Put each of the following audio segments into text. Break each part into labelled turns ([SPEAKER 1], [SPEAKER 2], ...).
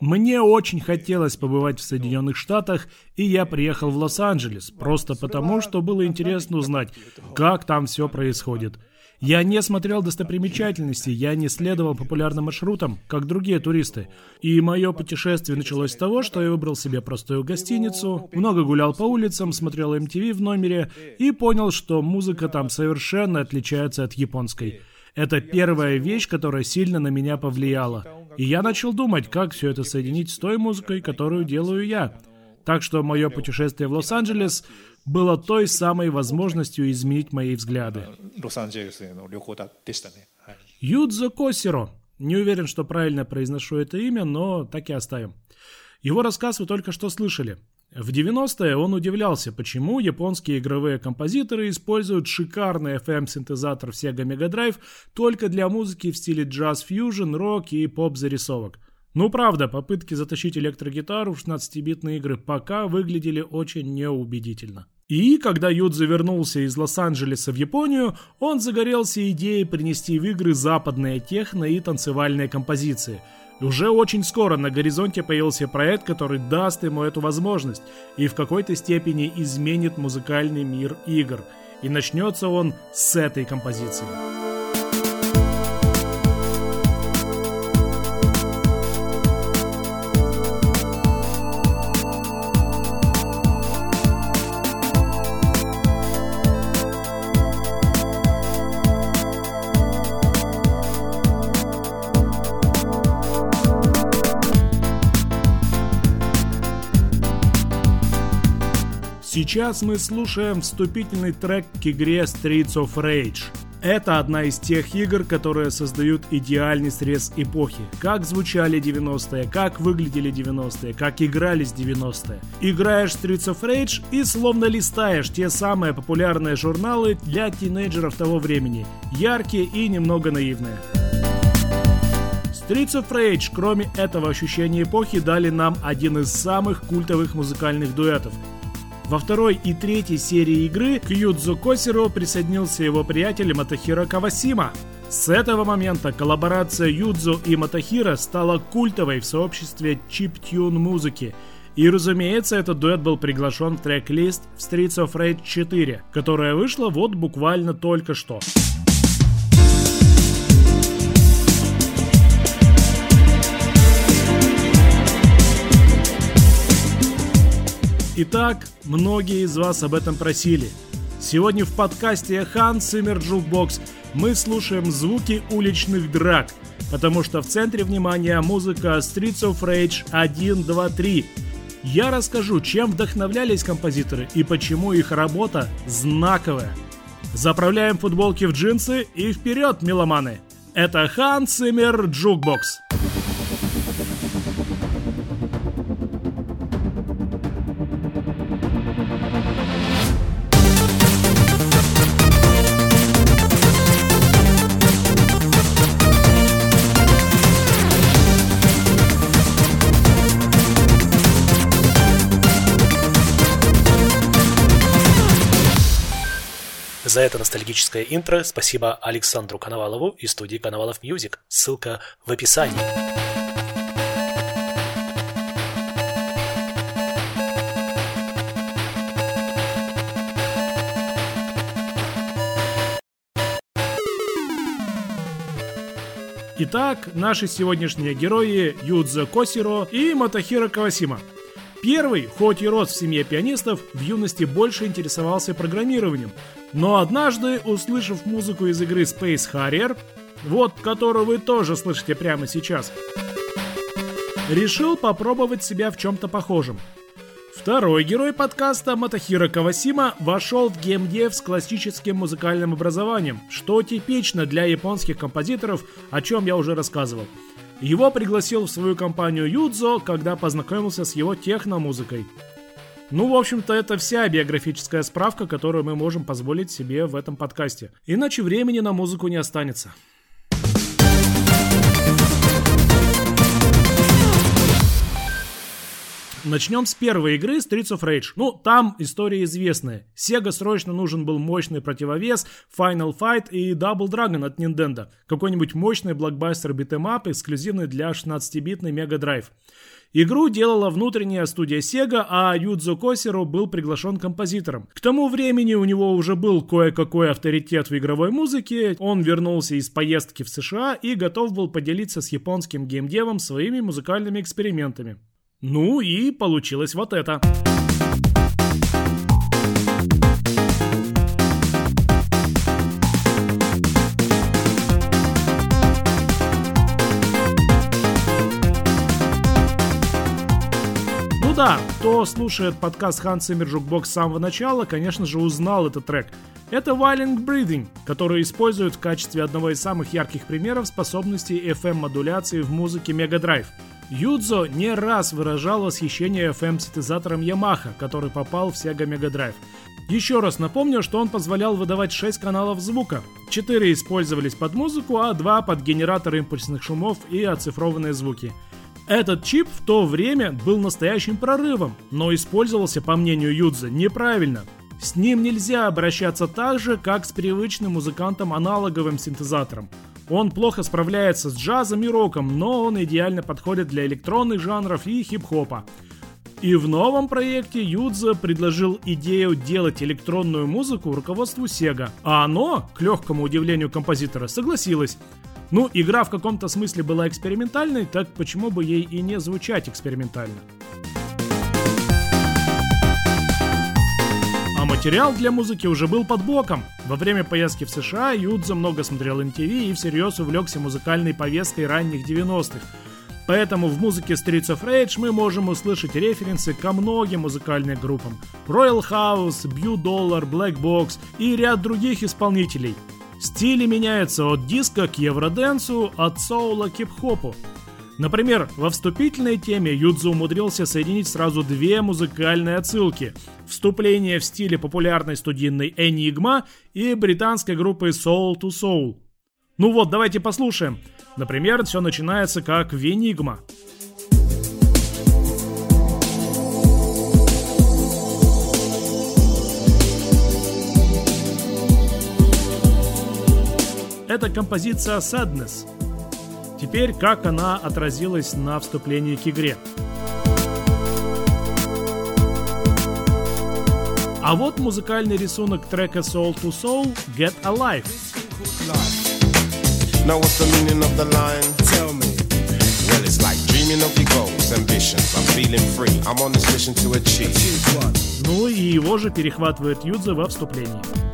[SPEAKER 1] Мне очень хотелось побывать в Соединенных Штатах, и я приехал в Лос-Анджелес, просто потому, что было интересно узнать, как там все происходит. Я не смотрел достопримечательности, я не следовал популярным маршрутам, как другие туристы. И мое путешествие началось с того, что я выбрал себе простую гостиницу, много гулял по улицам, смотрел MTV в номере и понял, что музыка там совершенно отличается от японской. Это первая вещь, которая сильно на меня повлияла. И я начал думать, как все это соединить с той музыкой, которую делаю я. Так что мое путешествие в Лос-Анджелес было той самой возможностью изменить мои взгляды. Юдзо Косиро. Не уверен, что правильно произношу это имя, но так и оставим. Его рассказ вы только что слышали. В 90-е он удивлялся, почему японские игровые композиторы используют шикарный FM-синтезатор Sega Mega Drive только для музыки в стиле джаз-фьюжн, рок и поп-зарисовок – ну правда, попытки затащить электрогитару в 16-битные игры пока выглядели очень неубедительно. И когда Юдзи вернулся из Лос-Анджелеса в Японию, он загорелся идеей принести в игры западные техно и танцевальные композиции. Уже очень скоро на горизонте появился проект, который даст ему эту возможность и в какой-то степени изменит музыкальный мир игр. И начнется он с этой композиции. Сейчас мы слушаем вступительный трек к игре Streets of Rage. Это одна из тех игр, которые создают идеальный срез эпохи. Как звучали 90-е, как выглядели 90-е, как игрались 90-е. Играешь Streets of Rage и словно листаешь те самые популярные журналы для тинейджеров того времени. Яркие и немного наивные. Streets of Rage, кроме этого ощущения эпохи, дали нам один из самых культовых музыкальных дуэтов – во второй и третьей серии игры к Юдзу Косиро присоединился его приятель Матахира Кавасима. С этого момента коллаборация Юдзу и Матахира стала культовой в сообществе чип-тюн музыки. И, разумеется, этот дуэт был приглашен в трек-лист в Streets of Rage 4, которая вышла вот буквально только что. Итак, многие из вас об этом просили. Сегодня в подкасте Hans Zimmer Jukebox мы слушаем звуки уличных драк, потому что в центре внимания музыка Streets of Rage 1, 2, 3. Я расскажу, чем вдохновлялись композиторы и почему их работа знаковая. Заправляем футболки в джинсы и вперед, меломаны! Это Hans Zimmer Jukebox.
[SPEAKER 2] За это ностальгическое интро спасибо Александру Коновалову и студии Коновалов Music. Ссылка в описании.
[SPEAKER 1] Итак, наши сегодняшние герои Юдзо Косиро и Мотохиро Кавасима. Первый, хоть и рос в семье пианистов, в юности больше интересовался программированием, но однажды, услышав музыку из игры Space Harrier, вот которую вы тоже слышите прямо сейчас, решил попробовать себя в чем-то похожем. Второй герой подкаста Матахира Кавасима вошел в геймдев с классическим музыкальным образованием, что типично для японских композиторов, о чем я уже рассказывал – его пригласил в свою компанию Юдзо, когда познакомился с его техномузыкой. Ну, в общем-то, это вся биографическая справка, которую мы можем позволить себе в этом подкасте. Иначе времени на музыку не останется. Начнем с первой игры Streets of Rage. Ну, там история известная. Sega срочно нужен был мощный противовес, Final Fight и Double Dragon от Nintendo. Какой-нибудь мощный блокбастер beat 'em up, эксклюзивный для 16-битной Mega Drive. Игру делала внутренняя студия Sega, а Юдзо Косиро был приглашен композитором. К тому времени у него уже был кое-какой авторитет в игровой музыке, он вернулся из поездки в США и готов был поделиться с японским геймдевом своими музыкальными экспериментами. Ну и получилось вот это. Кто слушает подкаст Hans Zimmer Jukebox с самого начала, конечно же, узнал этот трек. Это Violent Breathing, который используют в качестве одного из самых ярких примеров способностей FM-модуляции в музыке Mega Drive. Юдзо не раз выражал восхищение FM-синтезатором Yamaha, который попал в Sega Mega Drive. Еще раз напомню, что он позволял выдавать 6 каналов звука. 4 использовались под музыку, а 2 под генератор импульсных шумов и оцифрованные звуки. Этот чип в то время был настоящим прорывом, но использовался, по мнению Юдза, неправильно. С ним нельзя обращаться так же, как с привычным музыкантом аналоговым синтезатором. Он плохо справляется с джазом и роком, но он идеально подходит для электронных жанров и хип-хопа. И в новом проекте Юдза предложил идею делать электронную музыку руководству Sega, а оно, к легкому удивлению композитора, согласилось. Ну, игра в каком-то смысле была экспериментальной, так почему бы ей и не звучать экспериментально? А материал для музыки уже был под боком. Во время поездки в США Юдза много смотрел MTV и всерьез увлекся музыкальной повесткой ранних 90-х. Поэтому в музыке Streets of Rage мы можем услышать референсы ко многим музыкальным группам. Royal House, Bew Dollar, Black Box и ряд других исполнителей. Стили меняются от диска к евроденсу, от соула к хип-хопу. Например, во вступительной теме Юдзу умудрился соединить сразу две музыкальные отсылки. Вступление в стиле популярной студийной Enigma и британской группы Soul to Soul. Ну вот, давайте послушаем. Например, все начинается как в Enigma. Это композиция Sadness. Теперь, как она отразилась на вступлении к игре. А вот музыкальный рисунок трека Soul to Soul Get Alive.
[SPEAKER 3] Now what's the meaning of the line? Tell me. Well, it's like dreaming of your goals, ambitions. I'm feeling free. I'm on this mission to achieve.
[SPEAKER 1] Ну и его же перехватывает Юдза во вступлении.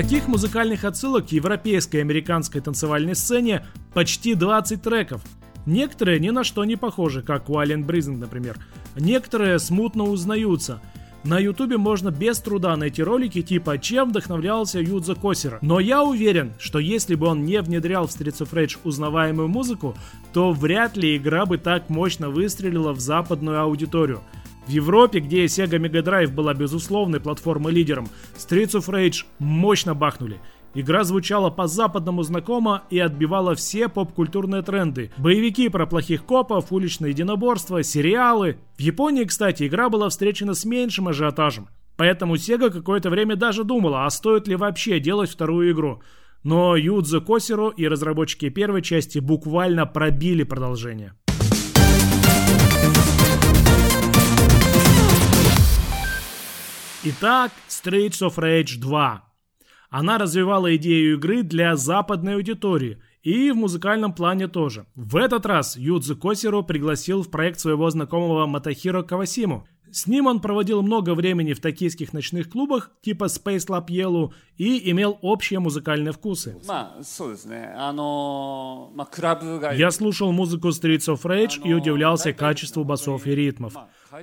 [SPEAKER 1] Таких музыкальных отсылок к европейской и американской танцевальной сцене почти 20 треков. Некоторые ни на что не похожи, как у Alien Breathing, например. Некоторые смутно узнаются. На ютубе можно без труда найти ролики типа «Чем вдохновлялся Юдза Косера?». Но я уверен, что если бы он не внедрял в Streets of Rage узнаваемую музыку, то вряд ли игра бы так мощно выстрелила в западную аудиторию – в Европе, где Sega Mega Drive была безусловной платформой-лидером, Streets of Rage мощно бахнули. Игра звучала по-западному знакомо и отбивала все поп-культурные тренды. Боевики про плохих копов, уличное единоборство, сериалы. В Японии, кстати, игра была встречена с меньшим ажиотажем. Поэтому Sega какое-то время даже думала, а стоит ли вообще делать вторую игру. Но Юдзо Косиро и разработчики первой части буквально пробили продолжение. Итак, Streets of Rage 2. Она развивала идею игры для западной аудитории и в музыкальном плане тоже. В этот раз Юдзу Косиро пригласил в проект своего знакомого Матахиро Кавасиму. С ним он проводил много времени в токийских ночных клубах типа Space Lab Yellow и имел общие музыкальные вкусы. Я слушал музыку Streets of Rage и удивлялся качеству басов и ритмов.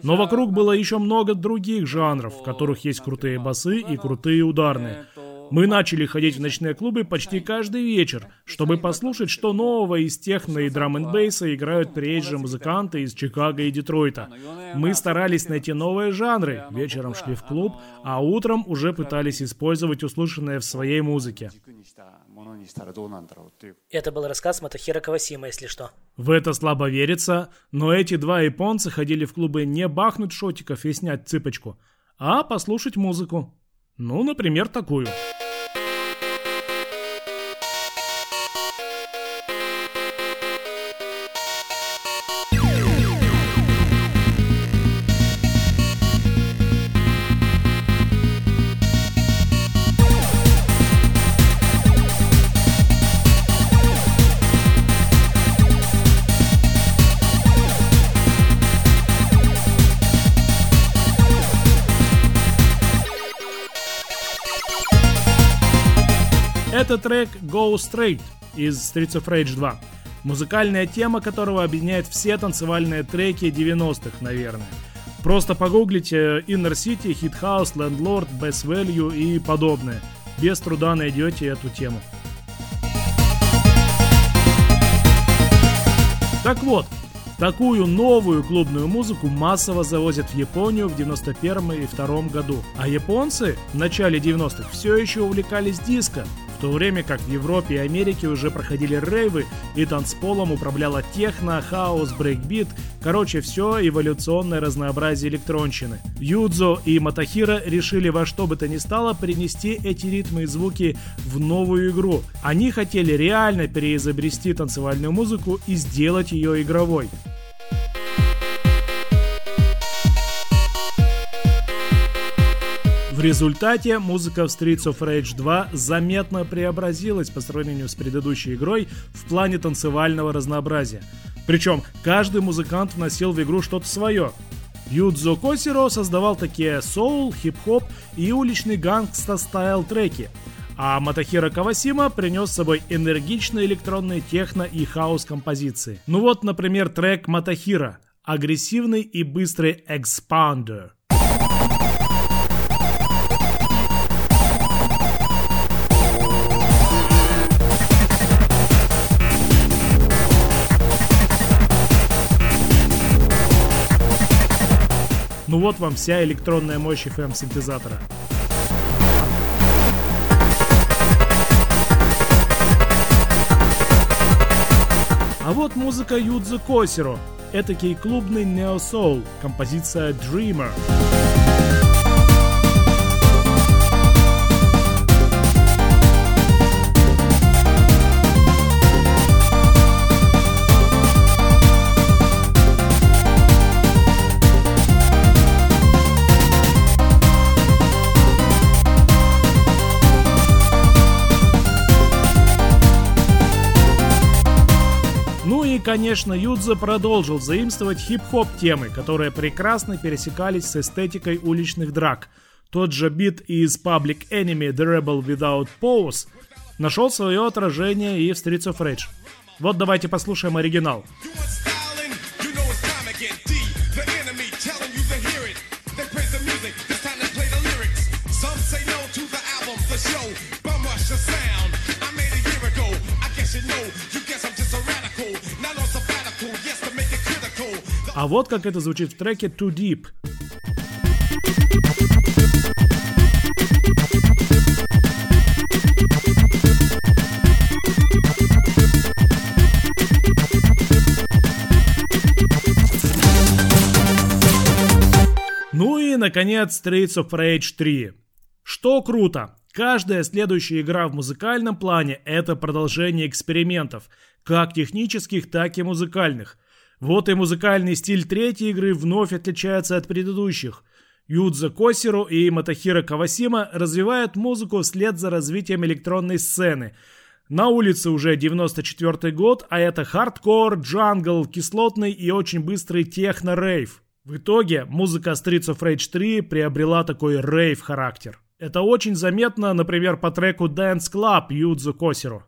[SPEAKER 1] Но вокруг было еще много других жанров, в которых есть крутые басы и крутые ударные. Мы начали ходить в ночные клубы почти каждый вечер, чтобы послушать, что нового из техно и драм н бейса играют приезжие музыканты из Чикаго и Детройта. Мы старались найти новые жанры, вечером шли в клуб, а утром уже пытались использовать услышанное в своей музыке.
[SPEAKER 2] Это был рассказ Матахира Кавасима, если что.
[SPEAKER 1] В это слабо верится, но эти два японца ходили в клубы не бахнуть шотиков и снять цыпочку, а послушать музыку. Ну, например, такую. Это трек Go Straight из Streets of Rage 2. Музыкальная тема которого объединяет все танцевальные треки 90-х, наверное. Просто погуглите Inner City, Hit House, Landlord, Best Value и подобное. Без труда найдете эту тему. Так вот, Такую новую клубную музыку массово завозят в Японию в 91 и 2 году. А японцы в начале 90-х все еще увлекались диско, в то время как в Европе и Америке уже проходили рейвы, и танцполом управляла техно, хаус, брейкбит, короче, все эволюционное разнообразие электронщины. Юдзо и Мотохиро решили во что бы то ни стало принести эти ритмы и звуки в новую игру. Они хотели реально переизобрести танцевальную музыку и сделать ее игровой. Результате музыка в Streets of Rage 2 заметно преобразилась по сравнению с предыдущей игрой в плане танцевального разнообразия. Причем каждый музыкант вносил в игру что-то свое. Юдзо Косиро создавал такие соул, хип-хоп и уличный gangsta style треки, а Мотохиро Кавасима принес с собой энергичные электронные техно и хаус композиции. Ну вот, например, трек Мотохиро – агрессивный и быстрый Expander. Ну вот вам вся электронная мощь FM синтезатора. А вот музыка Юдзу Косиро. Этакий клубный нео-соул, композиция Dreamer. Конечно, Юдза продолжил заимствовать хип-хоп темы, которые прекрасно пересекались с эстетикой уличных драк. Тот же бит из Public Enemy The Rebel Without Pause нашел свое отражение и в Streets of Rage. Вот давайте послушаем оригинал. А вот как это звучит в треке Too Deep. Ну и, наконец, Streets of Rage 3. Что круто, каждая следующая игра в музыкальном плане – это продолжение экспериментов, как технических, так и музыкальных – вот и музыкальный стиль третьей игры вновь отличается от предыдущих. Юдзо Косиро и Мотохиро Кавасима развивают музыку вслед за развитием электронной сцены. На улице уже 94 год, а это хардкор, джангл, кислотный и очень быстрый техно-рейв. В итоге музыка Streets of Rage 3 приобрела такой рейв-характер. Это очень заметно, например, по треку Dance Club Юдзо Косиро.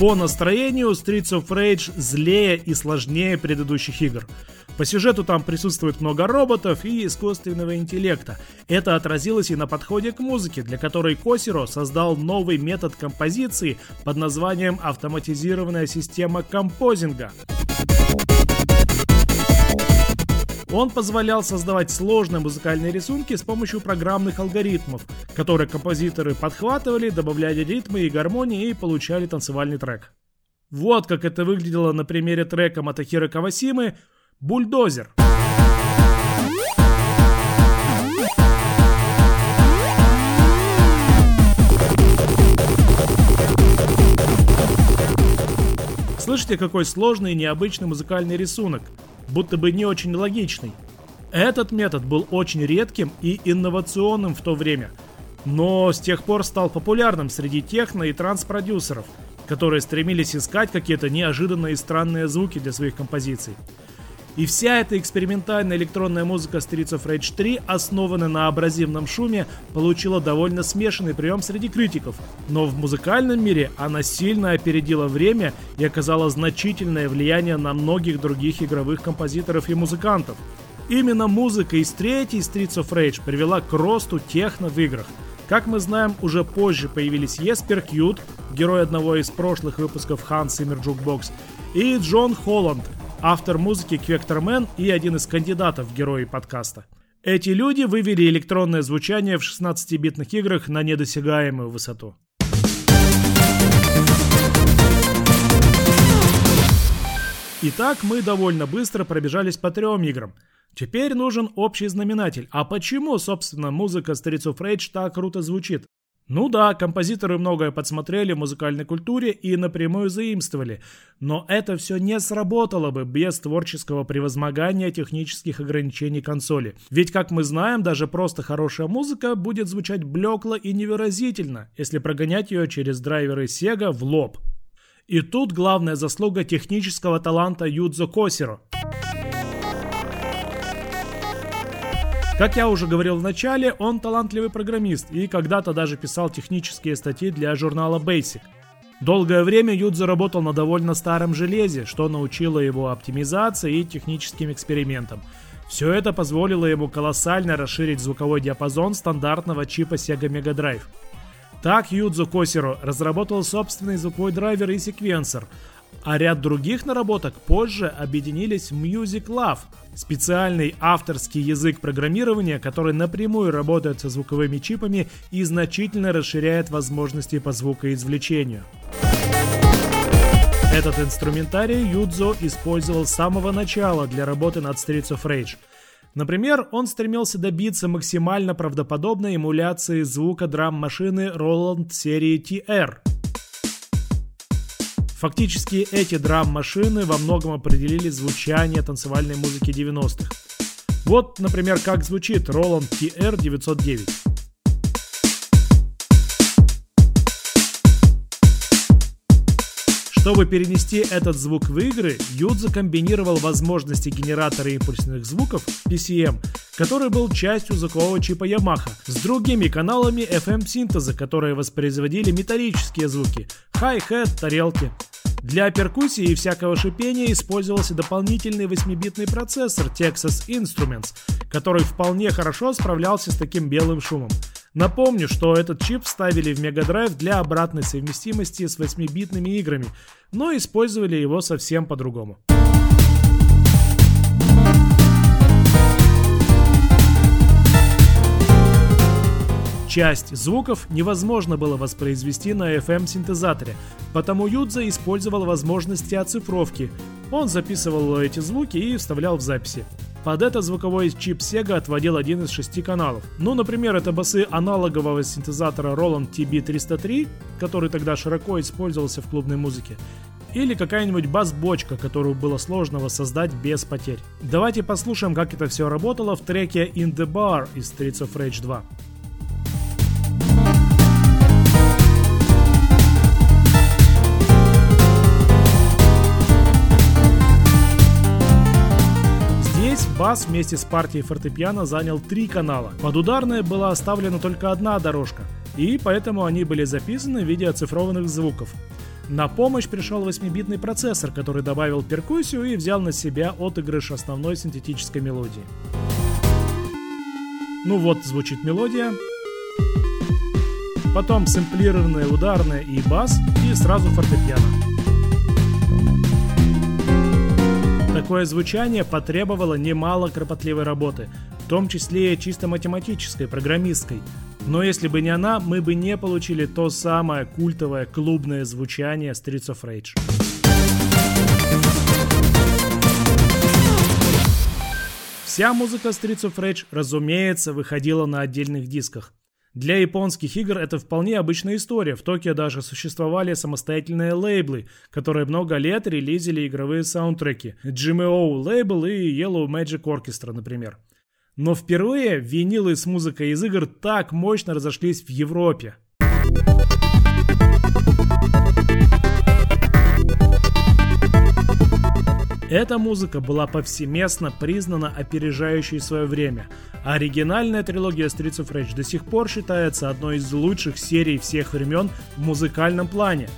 [SPEAKER 1] По настроению Streets of Rage злее и сложнее предыдущих игр. По сюжету там присутствует много роботов и искусственного интеллекта. Это отразилось и на подходе к музыке, для которой Косиро создал новый метод композиции под названием автоматизированная система композинга. Он позволял создавать сложные музыкальные рисунки с помощью программных алгоритмов, которые композиторы подхватывали, добавляли ритмы и гармонии и получали танцевальный трек. Вот как это выглядело на примере трека Матахира Кавасимы «Бульдозер». Слышите, какой сложный и необычный музыкальный рисунок – будто бы не очень логичный. Этот метод был очень редким и инновационным в то время, но с тех пор стал популярным среди техно и транс-продюсеров, которые стремились искать какие-то неожиданные и странные звуки для своих композиций. И вся эта экспериментальная электронная музыка Streets of Rage 3, основанная на абразивном шуме, получила довольно смешанный прием среди критиков. Но в музыкальном мире она сильно опередила время и оказала значительное влияние на многих других игровых композиторов и музыкантов. Именно музыка из третьей Streets of Rage привела к росту техно в играх. Как мы знаем, уже позже появились Еспер Кьют, герой одного из прошлых выпусков Hans Zimmer Jukebox, и Джон Холланд – автор музыки Квектормен и один из кандидатов в герои подкаста. Эти люди вывели электронное звучание в 16-битных играх на недосягаемую высоту. Итак, мы довольно быстро пробежались по трем играм. Теперь нужен общий знаменатель. А почему, собственно, музыка of Rage так круто звучит? Ну да, композиторы многое подсмотрели в музыкальной культуре и напрямую заимствовали, но это все не сработало бы без творческого превозмогания технических ограничений консоли. Ведь, как мы знаем, даже просто хорошая музыка будет звучать блекло и невыразительно, если прогонять ее через драйверы Sega в лоб. И тут главная заслуга технического таланта Юдзо Косиро – Как я уже говорил в начале, он талантливый программист и когда-то даже писал технические статьи для журнала Basic. Долгое время Юдзо работал на довольно старом железе, что научило его оптимизации и техническим экспериментам. Все это позволило ему колоссально расширить звуковой диапазон стандартного чипа Sega Mega Drive. Так Юдзо Косиро разработал собственный звуковой драйвер и секвенсор, а ряд других наработок позже объединились в Music Love, специальный авторский язык программирования, который напрямую работает со звуковыми чипами и значительно расширяет возможности по звукоизвлечению. Этот инструментарий Юдзо использовал с самого начала для работы над Streets of Rage. Например, он стремился добиться максимально правдоподобной эмуляции звука драм-машины Roland серии TR – Фактически эти драм-машины во многом определили звучание танцевальной музыки 90-х. Вот, например, как звучит Roland TR-909. Чтобы перенести этот звук в игры, Юдза комбинировал возможности генератора импульсных звуков PCM, который был частью звукового чипа Yamaha, с другими каналами FM-синтеза, которые воспроизводили металлические звуки, хай-хет, тарелки. Для перкуссии и всякого шипения использовался дополнительный 8-битный процессор Texas Instruments, который вполне хорошо справлялся с таким белым шумом. Напомню, что этот чип вставили в Mega Drive для обратной совместимости с 8-битными играми, но использовали его совсем по-другому. Часть звуков невозможно было воспроизвести на FM-синтезаторе, потому Юдза использовал возможности оцифровки. Он записывал эти звуки и вставлял в записи. Под это звуковой чип Sega отводил один из шести каналов. Ну, например, это басы аналогового синтезатора Roland TB303, который тогда широко использовался в клубной музыке, или какая-нибудь бас-бочка, которую было сложно воссоздать без потерь. Давайте послушаем, как это все работало в треке In the Bar из Streets of Rage 2. Бас вместе с партией фортепиано занял три канала. Под ударной была оставлена только одна дорожка, и поэтому они были записаны в виде оцифрованных звуков. На помощь пришел 8-битный процессор, который добавил перкуссию и взял на себя отыгрыш основной синтетической мелодии. Ну вот звучит мелодия. Потом сэмплированная ударная и бас, и сразу фортепиано. Такое звучание потребовало немало кропотливой работы, в том числе и чисто математической, программистской. Но если бы не она, мы бы не получили то самое культовое клубное звучание Streets of Rage. Вся музыка Streets of Rage, разумеется, выходила на отдельных дисках. Для японских игр это вполне обычная история. В Токио даже существовали самостоятельные лейблы, которые много лет релизили игровые саундтреки. GMO лейбл и Yellow Magic Orchestra, например. Но впервые винилы с музыкой из игр так мощно разошлись в Европе. Эта музыка была повсеместно признана опережающей свое время. Оригинальная трилогия Streets of Rage до сих пор считается одной из лучших серий всех времен в музыкальном плане.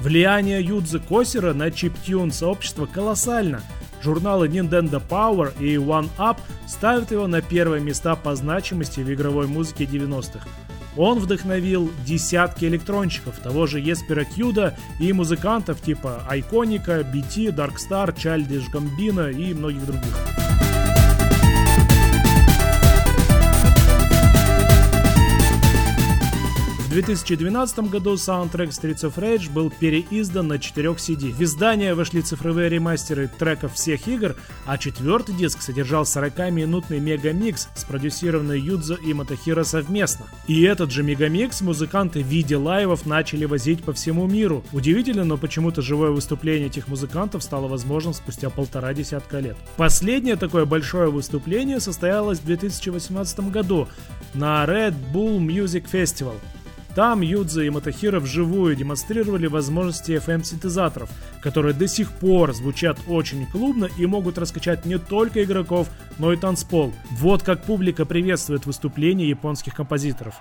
[SPEAKER 1] Влияние Юдзы Косера на чиптюн сообщество колоссально. Журналы Nintendo Power и One Up ставят его на первые места по значимости в игровой музыке 90-х. Он вдохновил десятки электронщиков, того же Еспера Кьюда и музыкантов типа Айконика, BT, Darkstar, Childish Gambino и многих других. 2012 году саундтрек Streets of Rage был переиздан на 4 CD. В издание вошли цифровые ремастеры треков всех игр, а четвертый диск содержал 40-минутный мегамикс, спродюсированный Юдзо и Мотохиро совместно. И этот же мегамикс музыканты в виде лайвов начали возить по всему миру. Удивительно, но почему-то живое выступление этих музыкантов стало возможным спустя полтора десятка лет. Последнее такое большое выступление состоялось в 2018 году на Red Bull Music Festival. Там Юдза и Матахира вживую демонстрировали возможности FM-синтезаторов, которые до сих пор звучат очень клубно и могут раскачать не только игроков, но и танцпол. Вот как публика приветствует выступления японских композиторов.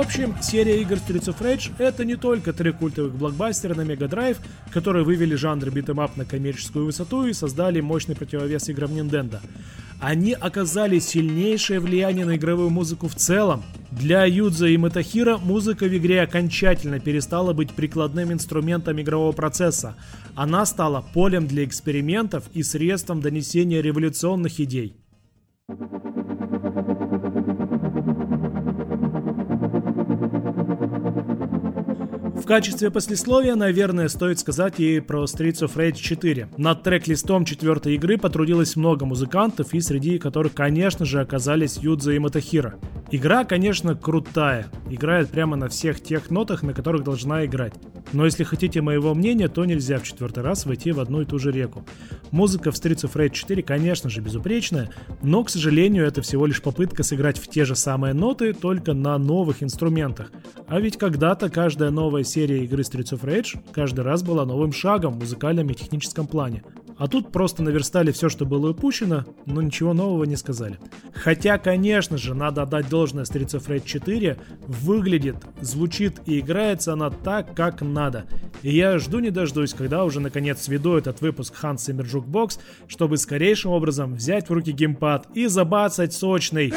[SPEAKER 1] Общем, серия игр Streets of Rage это не только три культовых блокбастера на Mega Drive, которые вывели жанр beat 'em up на коммерческую высоту и создали мощный противовес играм Nintendo. Они оказали сильнейшее влияние на игровую музыку в целом. Для Юдзо и Мотохиро музыка в игре окончательно перестала быть прикладным инструментом игрового процесса. Она стала полем для экспериментов и средством донесения революционных идей. Качестве послесловия, наверное, стоит сказать и про Streets of Rage 4. Над трек-листом четвертой игры потрудилось много музыкантов, и среди которых, конечно же, оказались Юдза и Матахира. Игра, конечно, крутая. Играет прямо на всех тех нотах, на которых должна играть. Но если хотите моего мнения, то нельзя в четвертый раз войти в одну и ту же реку. Музыка в Streets of Rage 4, конечно же, безупречная, но, к сожалению, это всего лишь попытка сыграть в те же самые ноты, только на новых инструментах. А ведь когда-то каждая новая серия игры Streets of Rage каждый раз была новым шагом в музыкальном и техническом плане. А тут просто наверстали все, что было упущено, но ничего нового не сказали. Хотя, конечно же, надо отдать должное Streets of Rage 4, выглядит, звучит и играется она так, как надо. И я жду не дождусь, когда уже наконец сведу этот выпуск Hans Zimmer Jukebox, чтобы скорейшим образом взять в руки геймпад и забацать сочный.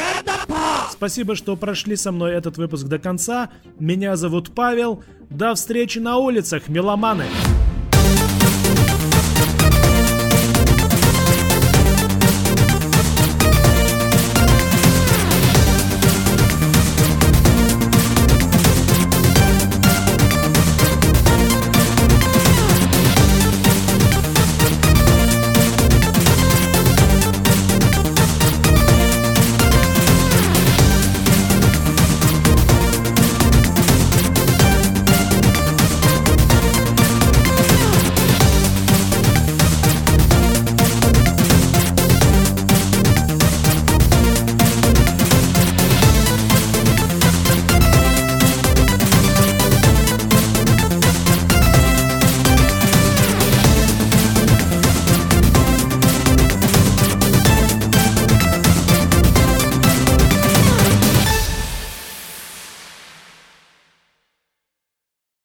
[SPEAKER 1] Спасибо, что прошли со мной этот выпуск до конца. Меня зовут Павел. До встречи на улицах, меломаны!